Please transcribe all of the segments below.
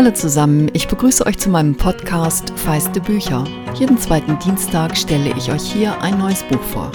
Hallo zusammen, ich begrüße euch zu meinem Podcast Feiste Bücher. Jeden zweiten Dienstag stelle ich euch hier ein neues Buch vor.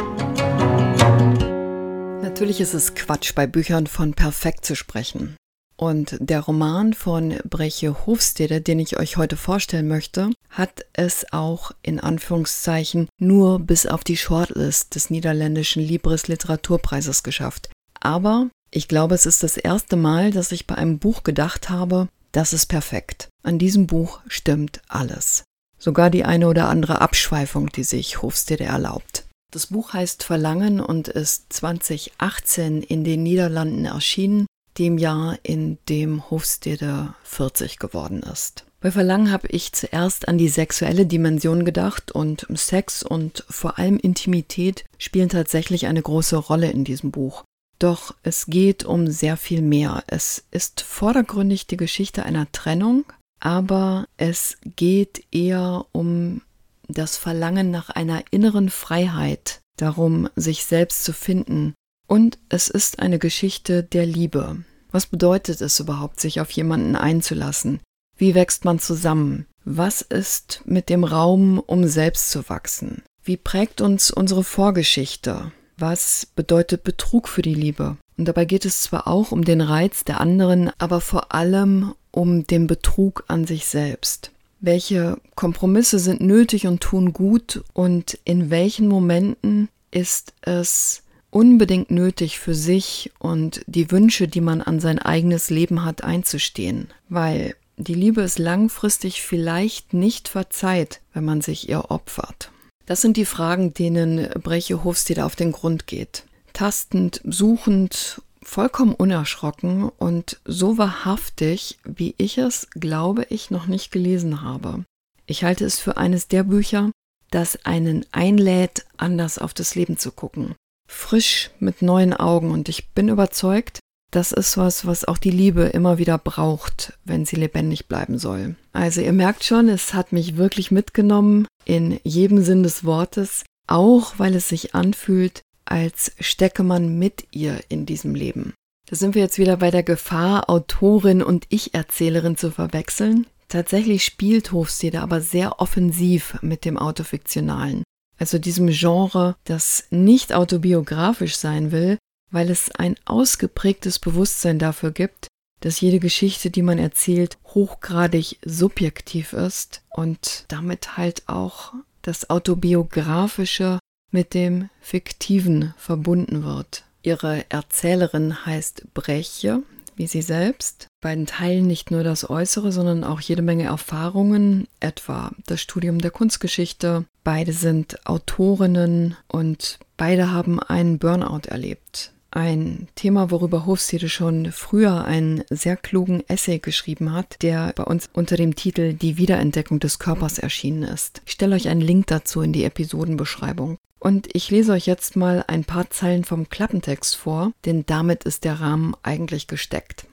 Natürlich ist es Quatsch, bei Büchern von perfekt zu sprechen. Und der Roman von Breche Hofstede, den ich euch heute vorstellen möchte, hat es auch in Anführungszeichen nur bis auf die Shortlist des niederländischen Libris Literaturpreises geschafft. Aber ich glaube, es ist das erste Mal, dass ich bei einem Buch gedacht habe, das ist perfekt. An diesem Buch stimmt alles. Sogar die eine oder andere Abschweifung, die sich Hofstede erlaubt. Das Buch heißt Verlangen und ist 2018 in den Niederlanden erschienen dem Jahr, in dem Hofstede 40 geworden ist. Bei Verlangen habe ich zuerst an die sexuelle Dimension gedacht und Sex und vor allem Intimität spielen tatsächlich eine große Rolle in diesem Buch. Doch es geht um sehr viel mehr. Es ist vordergründig die Geschichte einer Trennung, aber es geht eher um das Verlangen nach einer inneren Freiheit, darum, sich selbst zu finden und es ist eine Geschichte der Liebe. Was bedeutet es überhaupt, sich auf jemanden einzulassen? Wie wächst man zusammen? Was ist mit dem Raum, um selbst zu wachsen? Wie prägt uns unsere Vorgeschichte? Was bedeutet Betrug für die Liebe? Und dabei geht es zwar auch um den Reiz der anderen, aber vor allem um den Betrug an sich selbst. Welche Kompromisse sind nötig und tun gut und in welchen Momenten ist es unbedingt nötig für sich und die Wünsche, die man an sein eigenes Leben hat, einzustehen, weil die Liebe ist langfristig vielleicht nicht verzeiht, wenn man sich ihr opfert. Das sind die Fragen, denen Breche Hofstede auf den Grund geht. Tastend, suchend, vollkommen unerschrocken und so wahrhaftig, wie ich es, glaube ich, noch nicht gelesen habe. Ich halte es für eines der Bücher, das einen einlädt, anders auf das Leben zu gucken frisch mit neuen Augen und ich bin überzeugt, das ist was, was auch die Liebe immer wieder braucht, wenn sie lebendig bleiben soll. Also ihr merkt schon, es hat mich wirklich mitgenommen in jedem Sinn des Wortes, auch weil es sich anfühlt, als stecke man mit ihr in diesem Leben. Da sind wir jetzt wieder bei der Gefahr, Autorin und Ich-Erzählerin zu verwechseln. Tatsächlich spielt Hofstede aber sehr offensiv mit dem Autofiktionalen also diesem Genre, das nicht autobiografisch sein will, weil es ein ausgeprägtes Bewusstsein dafür gibt, dass jede Geschichte, die man erzählt, hochgradig subjektiv ist und damit halt auch das Autobiografische mit dem Fiktiven verbunden wird. Ihre Erzählerin heißt Breche, wie sie selbst. Beiden teilen nicht nur das Äußere, sondern auch jede Menge Erfahrungen, etwa das Studium der Kunstgeschichte. Beide sind Autorinnen und beide haben einen Burnout erlebt. Ein Thema, worüber Hofstede schon früher einen sehr klugen Essay geschrieben hat, der bei uns unter dem Titel Die Wiederentdeckung des Körpers erschienen ist. Ich stelle euch einen Link dazu in die Episodenbeschreibung. Und ich lese euch jetzt mal ein paar Zeilen vom Klappentext vor, denn damit ist der Rahmen eigentlich gesteckt.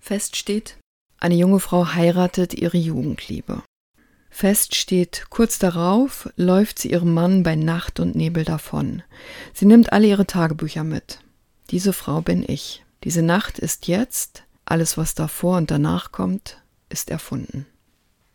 Fest steht, eine junge Frau heiratet ihre Jugendliebe. Fest steht, kurz darauf läuft sie ihrem Mann bei Nacht und Nebel davon. Sie nimmt alle ihre Tagebücher mit. Diese Frau bin ich. Diese Nacht ist jetzt, alles was davor und danach kommt, ist erfunden.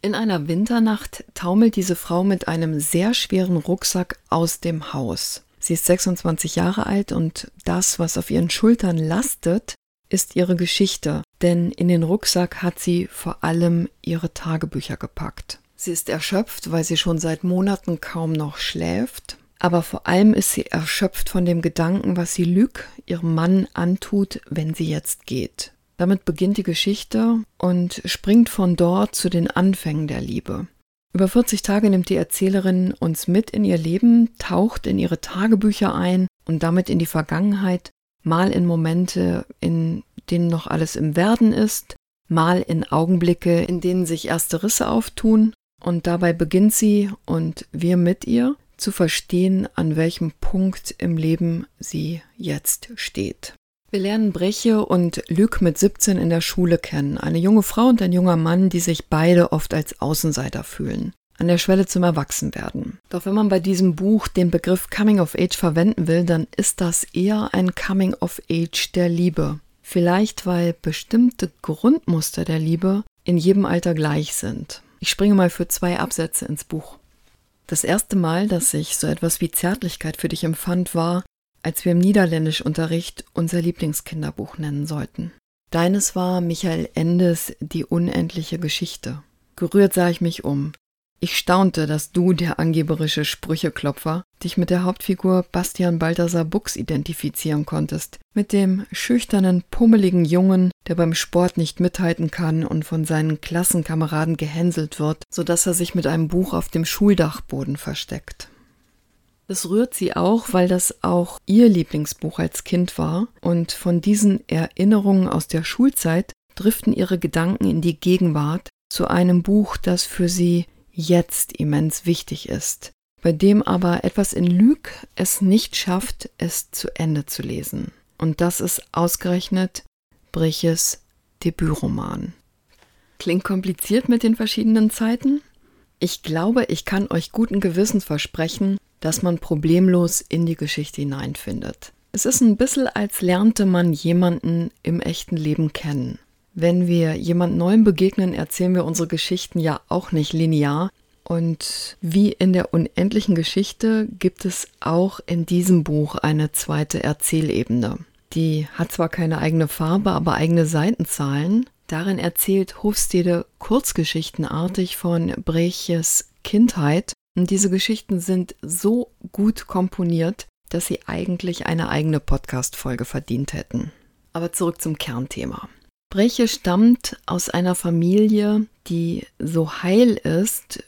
In einer Winternacht taumelt diese Frau mit einem sehr schweren Rucksack aus dem Haus. Sie ist 26 Jahre alt und das, was auf ihren Schultern lastet, ist ihre Geschichte, denn in den Rucksack hat sie vor allem ihre Tagebücher gepackt. Sie ist erschöpft, weil sie schon seit Monaten kaum noch schläft, aber vor allem ist sie erschöpft von dem Gedanken, was sie Lüg, ihrem Mann, antut, wenn sie jetzt geht. Damit beginnt die Geschichte und springt von dort zu den Anfängen der Liebe. Über 40 Tage nimmt die Erzählerin uns mit in ihr Leben, taucht in ihre Tagebücher ein und damit in die Vergangenheit, mal in Momente, in denen noch alles im Werden ist, mal in Augenblicke, in denen sich erste Risse auftun, und dabei beginnt sie und wir mit ihr zu verstehen, an welchem Punkt im Leben sie jetzt steht. Wir lernen Breche und Luc mit 17 in der Schule kennen. Eine junge Frau und ein junger Mann, die sich beide oft als Außenseiter fühlen. An der Schwelle zum Erwachsenwerden. Doch wenn man bei diesem Buch den Begriff Coming of Age verwenden will, dann ist das eher ein Coming of Age der Liebe. Vielleicht weil bestimmte Grundmuster der Liebe in jedem Alter gleich sind. Ich springe mal für zwei Absätze ins Buch. Das erste Mal, dass ich so etwas wie Zärtlichkeit für dich empfand, war, als wir im Niederländischunterricht unser Lieblingskinderbuch nennen sollten. Deines war Michael Endes Die unendliche Geschichte. Gerührt sah ich mich um. Ich staunte, dass du, der angeberische Sprücheklopfer, dich mit der Hauptfigur Bastian Balthasar Buchs identifizieren konntest, mit dem schüchternen, pummeligen Jungen, der beim Sport nicht mithalten kann und von seinen Klassenkameraden gehänselt wird, so dass er sich mit einem Buch auf dem Schuldachboden versteckt. Das rührt sie auch, weil das auch ihr Lieblingsbuch als Kind war und von diesen Erinnerungen aus der Schulzeit driften ihre Gedanken in die Gegenwart zu einem Buch, das für sie jetzt immens wichtig ist, bei dem aber etwas in Lüg es nicht schafft, es zu Ende zu lesen. Und das ist ausgerechnet Briches Debütroman. Klingt kompliziert mit den verschiedenen Zeiten? Ich glaube, ich kann euch guten Gewissens versprechen, dass man problemlos in die Geschichte hineinfindet. Es ist ein bisschen, als lernte man jemanden im echten Leben kennen. Wenn wir jemand Neuem begegnen, erzählen wir unsere Geschichten ja auch nicht linear. Und wie in der unendlichen Geschichte gibt es auch in diesem Buch eine zweite Erzählebene. Die hat zwar keine eigene Farbe, aber eigene Seitenzahlen. Darin erzählt Hofstede kurzgeschichtenartig von Breches Kindheit. Und diese Geschichten sind so gut komponiert, dass sie eigentlich eine eigene Podcast-Folge verdient hätten. Aber zurück zum Kernthema. Breche stammt aus einer Familie, die so heil ist,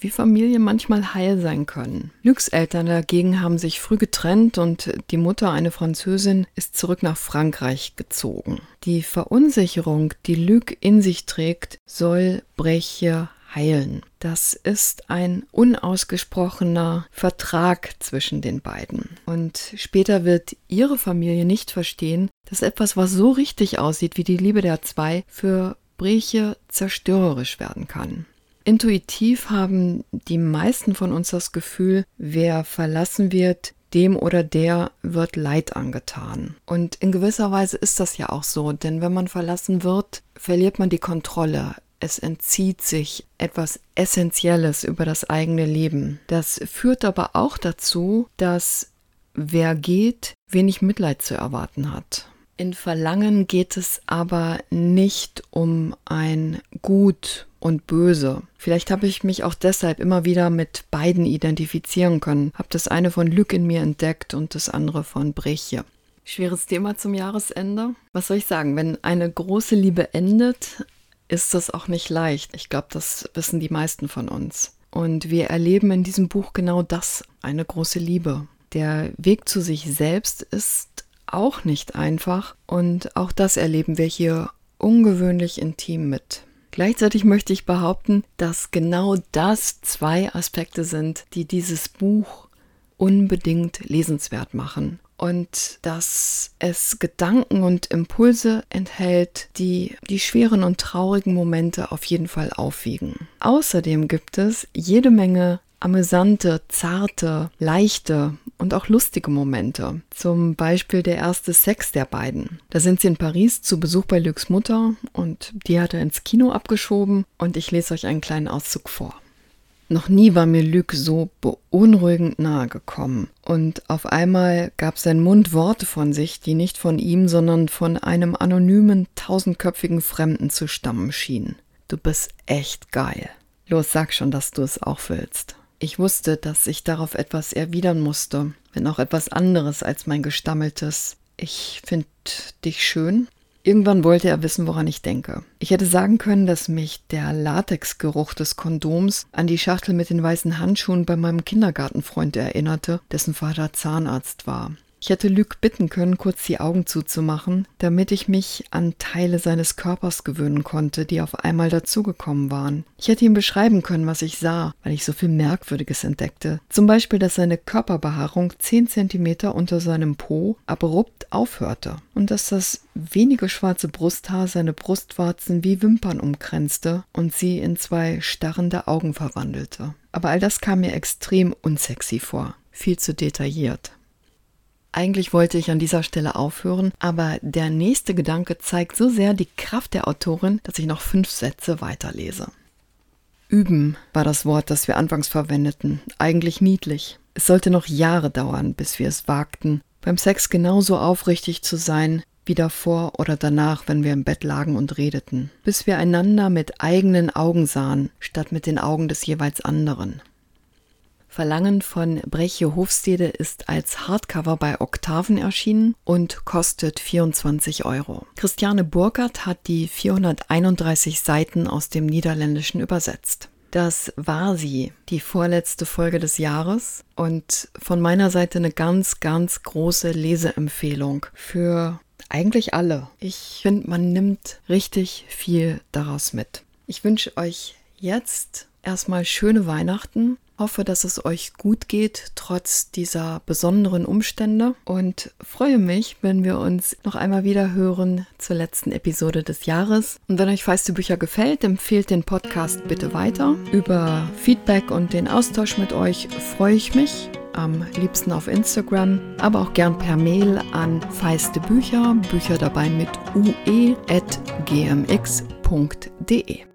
wie Familien manchmal heil sein können. Lüks Eltern dagegen haben sich früh getrennt und die Mutter, eine Französin, ist zurück nach Frankreich gezogen. Die Verunsicherung, die Lüg in sich trägt, soll Breche heilen. Das ist ein unausgesprochener Vertrag zwischen den beiden. Und später wird ihre Familie nicht verstehen, dass etwas, was so richtig aussieht wie die Liebe der zwei, für Breche zerstörerisch werden kann. Intuitiv haben die meisten von uns das Gefühl, wer verlassen wird, dem oder der wird Leid angetan. Und in gewisser Weise ist das ja auch so, denn wenn man verlassen wird, verliert man die Kontrolle es entzieht sich etwas Essentielles über das eigene Leben. Das führt aber auch dazu, dass wer geht, wenig Mitleid zu erwarten hat. In Verlangen geht es aber nicht um ein Gut und Böse. Vielleicht habe ich mich auch deshalb immer wieder mit beiden identifizieren können, habe das eine von Lück in mir entdeckt und das andere von Breche. Schweres Thema zum Jahresende. Was soll ich sagen? Wenn eine große Liebe endet, ist das auch nicht leicht. Ich glaube, das wissen die meisten von uns. Und wir erleben in diesem Buch genau das, eine große Liebe. Der Weg zu sich selbst ist auch nicht einfach und auch das erleben wir hier ungewöhnlich intim mit. Gleichzeitig möchte ich behaupten, dass genau das zwei Aspekte sind, die dieses Buch unbedingt lesenswert machen und dass es Gedanken und Impulse enthält, die die schweren und traurigen Momente auf jeden Fall aufwiegen. Außerdem gibt es jede Menge amüsante, zarte, leichte und auch lustige Momente. Zum Beispiel der erste Sex der beiden. Da sind sie in Paris zu Besuch bei Lux Mutter und die hat er ins Kino abgeschoben und ich lese euch einen kleinen Auszug vor. Noch nie war mir Luc so beunruhigend nahe gekommen. Und auf einmal gab sein Mund Worte von sich, die nicht von ihm, sondern von einem anonymen, tausendköpfigen Fremden zu stammen schienen. Du bist echt geil. Los, sag schon, dass du es auch willst. Ich wusste, dass ich darauf etwas erwidern musste, wenn auch etwas anderes als mein gestammeltes. Ich find dich schön Irgendwann wollte er wissen, woran ich denke. Ich hätte sagen können, dass mich der Latexgeruch des Kondoms an die Schachtel mit den weißen Handschuhen bei meinem Kindergartenfreund erinnerte, dessen Vater Zahnarzt war. Ich hätte Luc bitten können, kurz die Augen zuzumachen, damit ich mich an Teile seines Körpers gewöhnen konnte, die auf einmal dazugekommen waren. Ich hätte ihm beschreiben können, was ich sah, weil ich so viel Merkwürdiges entdeckte. Zum Beispiel, dass seine Körperbehaarung 10 Zentimeter unter seinem Po abrupt aufhörte und dass das wenige schwarze Brusthaar seine Brustwarzen wie Wimpern umkränzte und sie in zwei starrende Augen verwandelte. Aber all das kam mir extrem unsexy vor, viel zu detailliert. Eigentlich wollte ich an dieser Stelle aufhören, aber der nächste Gedanke zeigt so sehr die Kraft der Autorin, dass ich noch fünf Sätze weiterlese. Üben war das Wort, das wir anfangs verwendeten. Eigentlich niedlich. Es sollte noch Jahre dauern, bis wir es wagten, beim Sex genauso aufrichtig zu sein, wie davor oder danach, wenn wir im Bett lagen und redeten, bis wir einander mit eigenen Augen sahen, statt mit den Augen des jeweils anderen. Verlangen von Breche Hofstede ist als Hardcover bei Oktaven erschienen und kostet 24 Euro. Christiane Burkhardt hat die 431 Seiten aus dem Niederländischen übersetzt. Das war sie, die vorletzte Folge des Jahres und von meiner Seite eine ganz, ganz große Leseempfehlung für eigentlich alle. Ich finde, man nimmt richtig viel daraus mit. Ich wünsche euch jetzt erstmal schöne Weihnachten hoffe, dass es euch gut geht, trotz dieser besonderen Umstände und freue mich, wenn wir uns noch einmal wieder hören zur letzten Episode des Jahres. Und wenn euch Feiste Bücher gefällt, empfehlt den Podcast bitte weiter. Über Feedback und den Austausch mit euch freue ich mich am liebsten auf Instagram, aber auch gern per Mail an feiste Bücher, Bücher dabei mit ue.gmx.de.